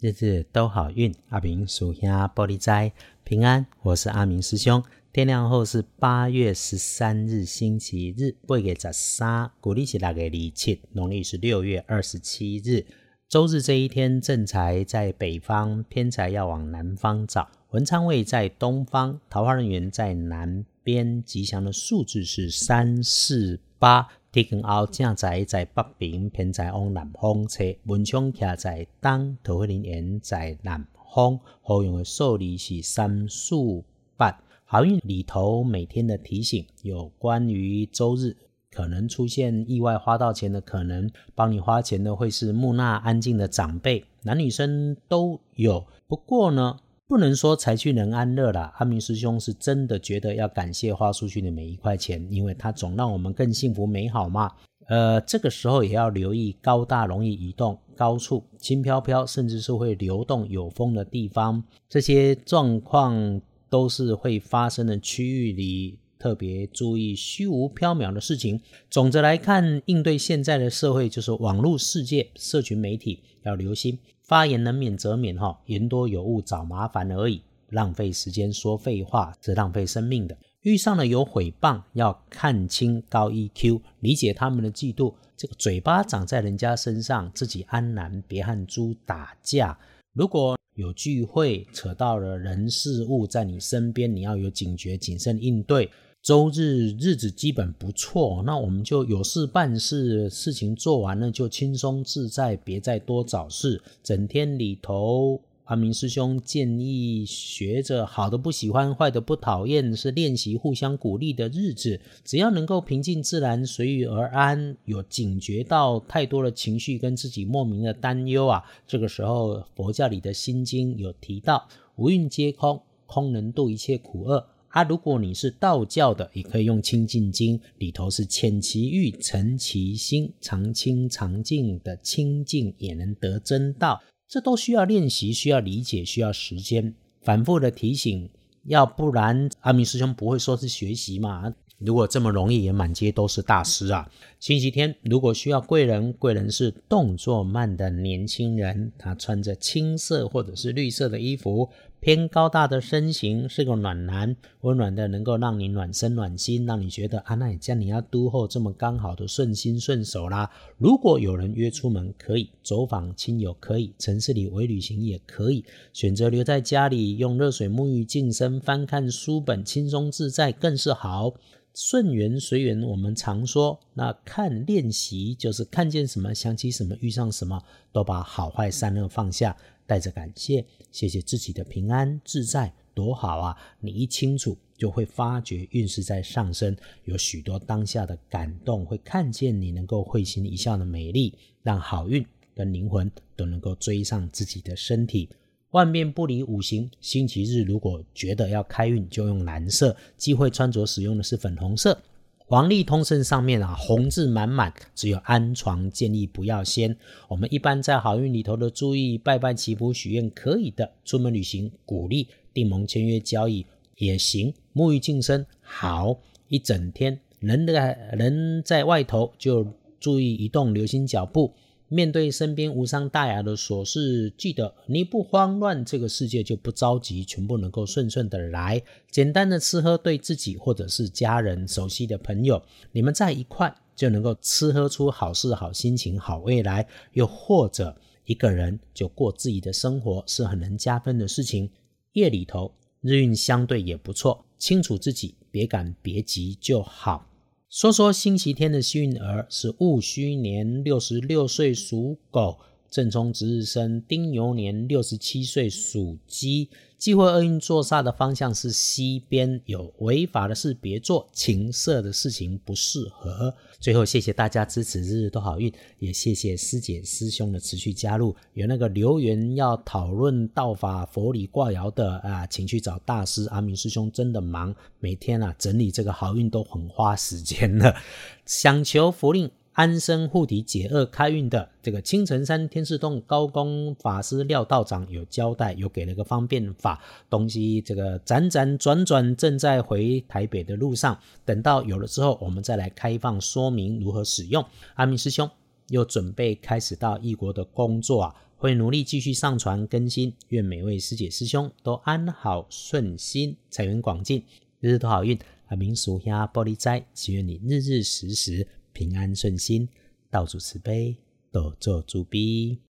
日日都好运，阿明属下玻璃斋平安。我是阿明师兄。天亮后是八月十三日星期日，八月十三，古历是六月二七，农历是六月二十七日，周日这一天正财在北方，偏财要往南方找。文昌位在东方，桃花人缘在南边，吉祥的数字是三四八。天光后正在在北边，偏在往南方车，文昌徛在东，桃花林园在南方。好用的数字是三、四、八。好运里头每天的提醒，有关于周日可能出现意外花到钱的可能，帮你花钱的会是木讷安静的长辈，男女生都有。不过呢。不能说财去能安乐啦。阿明师兄是真的觉得要感谢花出去的每一块钱，因为它总让我们更幸福美好嘛。呃，这个时候也要留意高大容易移动、高处轻飘飘，甚至是会流动有风的地方，这些状况都是会发生的区域里，特别注意虚无缥缈的事情。总的来看，应对现在的社会，就是网络世界、社群媒体要留心。发言能免则免，哈，言多有误找麻烦而已，浪费时间说废话是浪费生命的。遇上了有毁谤，要看清高 EQ，理解他们的嫉妒。这个嘴巴长在人家身上，自己安然，别和猪打架。如果有聚会扯到了人事物在你身边，你要有警觉，谨慎应对。周日日子基本不错，那我们就有事办事，事情做完了就轻松自在，别再多找事。整天里头，阿明师兄建议学着好的不喜欢，坏的不讨厌，是练习互相鼓励的日子。只要能够平静自然，随遇而安，有警觉到太多的情绪跟自己莫名的担忧啊，这个时候佛教里的心经有提到，无蕴皆空，空能度一切苦厄。啊，如果你是道教的，也可以用《清净经》，里头是潜其欲，诚其心，常清常净的清净，也能得真道。这都需要练习，需要理解，需要时间，反复的提醒，要不然阿明师兄不会说是学习嘛。如果这么容易，也满街都是大师啊。星期天如果需要贵人，贵人是动作慢的年轻人，他穿着青色或者是绿色的衣服。偏高大的身形是个暖男，温暖的能够让你暖身暖心，让你觉得啊，那将你要督后这么刚好的顺心顺手啦。如果有人约出门，可以走访亲友，可以城市里微旅行也可以，选择留在家里用热水沐浴净身，翻看书本，轻松自在更是好。顺缘随缘，我们常说，那看练习就是看见什么想起什么，遇上什么都把好坏善恶放下。带着感谢，谢谢自己的平安自在，多好啊！你一清楚，就会发觉运势在上升，有许多当下的感动，会看见你能够会心一笑的美丽，让好运跟灵魂都能够追上自己的身体。万变不离五行，星期日如果觉得要开运，就用蓝色；忌讳穿着使用的是粉红色。黄历通胜上面啊，红字满满，只有安床建议不要先。我们一般在好运里头的注意，拜拜祈福许愿可以的，出门旅行鼓励，订盟签约交易也行，沐浴净身好。一整天人的人在外头就注意移动，留心脚步。面对身边无伤大雅的琐事，记得你不慌乱，这个世界就不着急，全部能够顺顺的来。简单的吃喝，对自己或者是家人、熟悉的朋友，你们在一块就能够吃喝出好事、好心情、好未来。又或者一个人就过自己的生活，是很能加分的事情。夜里头日运相对也不错，清楚自己，别赶别急就好。说说星期天的幸运儿是戊戌年六十六岁属狗，正冲值日生丁酉年六十七岁属鸡。忌讳厄运坐煞的方向是西边，有违法的事别做，情色的事情不适合。最后，谢谢大家支持，日日都好运，也谢谢师姐师兄的持续加入。有那个留言要讨论道法佛理卦爻的啊，请去找大师阿明师兄，真的忙，每天啊整理这个好运都很花时间的，想求福令。安生护体解厄开运的这个青城山天士洞高公法师廖道长有交代，有给了个方便法东西。这个辗转转转正在回台北的路上，等到有了之后，我们再来开放说明如何使用。阿明师兄又准备开始到异国的工作啊，会努力继续上传更新。愿每位师姐师兄都安好顺心，财源广进，日日都好运。阿明俗下玻璃斋，祈愿你日日时时。平安顺心道出慈悲多做主逼